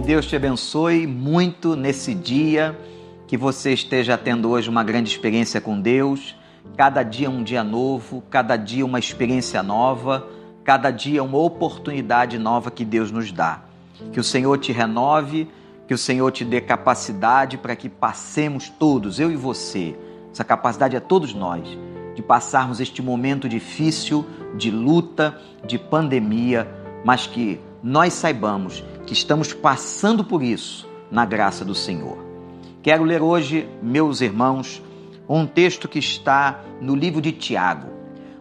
Que Deus te abençoe muito nesse dia, que você esteja tendo hoje uma grande experiência com Deus. Cada dia um dia novo, cada dia uma experiência nova, cada dia uma oportunidade nova que Deus nos dá. Que o Senhor te renove, que o Senhor te dê capacidade para que passemos todos, eu e você. Essa capacidade é todos nós de passarmos este momento difícil de luta, de pandemia, mas que nós saibamos que estamos passando por isso na graça do Senhor. Quero ler hoje, meus irmãos, um texto que está no livro de Tiago.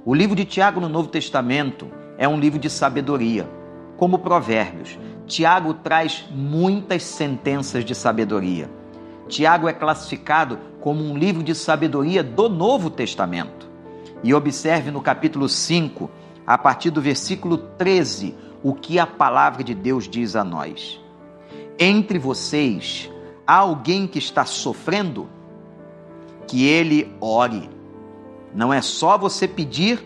O livro de Tiago no Novo Testamento é um livro de sabedoria, como Provérbios. Tiago traz muitas sentenças de sabedoria. Tiago é classificado como um livro de sabedoria do Novo Testamento. E observe no capítulo 5, a partir do versículo 13, o que a palavra de Deus diz a nós. Entre vocês há alguém que está sofrendo? Que ele ore. Não é só você pedir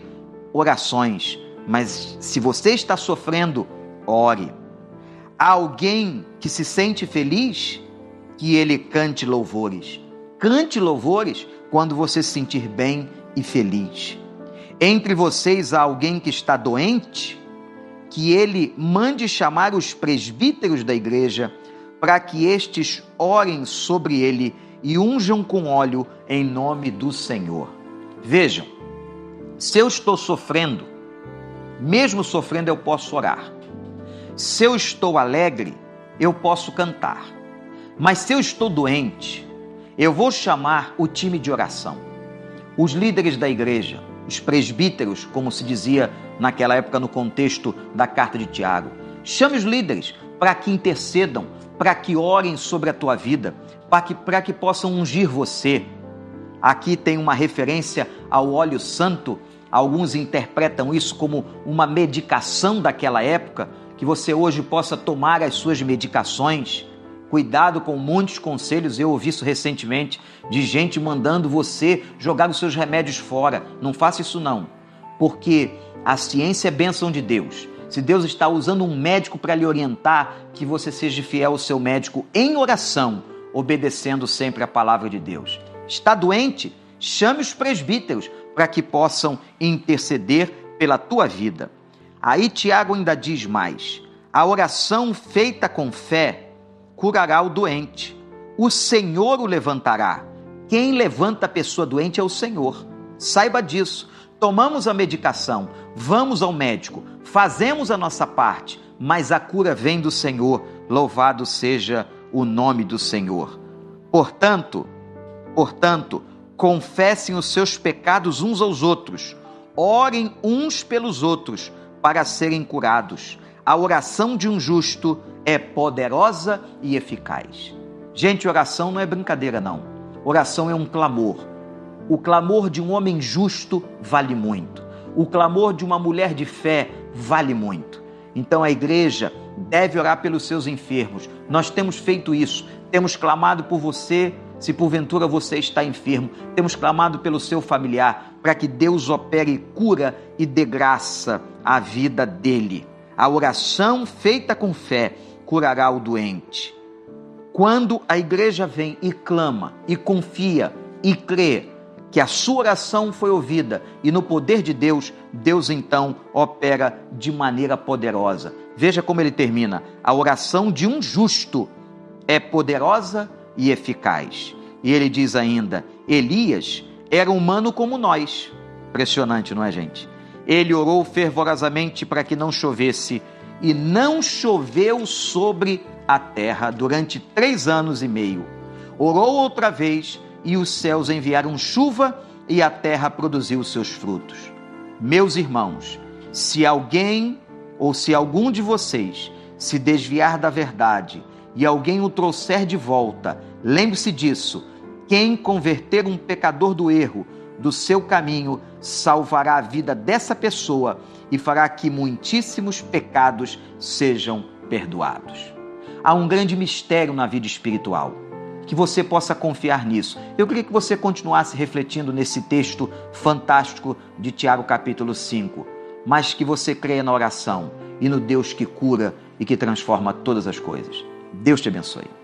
orações, mas se você está sofrendo, ore. Há alguém que se sente feliz? Que ele cante louvores. Cante louvores quando você se sentir bem e feliz. Entre vocês há alguém que está doente? Que ele mande chamar os presbíteros da igreja para que estes orem sobre ele e unjam com óleo em nome do Senhor. Vejam, se eu estou sofrendo, mesmo sofrendo eu posso orar. Se eu estou alegre, eu posso cantar. Mas se eu estou doente, eu vou chamar o time de oração. Os líderes da igreja, os presbíteros, como se dizia naquela época no contexto da carta de Tiago. Chame os líderes para que intercedam, para que orem sobre a tua vida, para que, para que possam ungir você. Aqui tem uma referência ao óleo santo. Alguns interpretam isso como uma medicação daquela época, que você hoje possa tomar as suas medicações. Cuidado com muitos conselhos, eu ouvi isso recentemente, de gente mandando você jogar os seus remédios fora. Não faça isso não, porque a ciência é bênção de Deus. Se Deus está usando um médico para lhe orientar, que você seja fiel ao seu médico em oração, obedecendo sempre a palavra de Deus. Está doente? Chame os presbíteros para que possam interceder pela tua vida. Aí Tiago ainda diz mais: a oração feita com fé curará o doente. O Senhor o levantará. Quem levanta a pessoa doente é o Senhor. Saiba disso tomamos a medicação, vamos ao médico, fazemos a nossa parte, mas a cura vem do Senhor. Louvado seja o nome do Senhor. Portanto, portanto, confessem os seus pecados uns aos outros, orem uns pelos outros para serem curados. A oração de um justo é poderosa e eficaz. Gente, oração não é brincadeira, não. Oração é um clamor o clamor de um homem justo vale muito. O clamor de uma mulher de fé vale muito. Então a igreja deve orar pelos seus enfermos. Nós temos feito isso. Temos clamado por você, se porventura você está enfermo. Temos clamado pelo seu familiar, para que Deus opere cura e dê graça à vida dele. A oração feita com fé curará o doente. Quando a igreja vem e clama, e confia, e crê, que a sua oração foi ouvida e no poder de Deus, Deus então opera de maneira poderosa. Veja como ele termina: a oração de um justo é poderosa e eficaz. E ele diz ainda: Elias era humano como nós. Impressionante, não é, gente? Ele orou fervorosamente para que não chovesse, e não choveu sobre a terra durante três anos e meio. Orou outra vez e os céus enviaram chuva e a terra produziu seus frutos. Meus irmãos, se alguém ou se algum de vocês se desviar da verdade e alguém o trouxer de volta, lembre-se disso: quem converter um pecador do erro, do seu caminho, salvará a vida dessa pessoa e fará que muitíssimos pecados sejam perdoados. Há um grande mistério na vida espiritual que você possa confiar nisso. Eu queria que você continuasse refletindo nesse texto fantástico de Tiago, capítulo 5, mas que você creia na oração e no Deus que cura e que transforma todas as coisas. Deus te abençoe.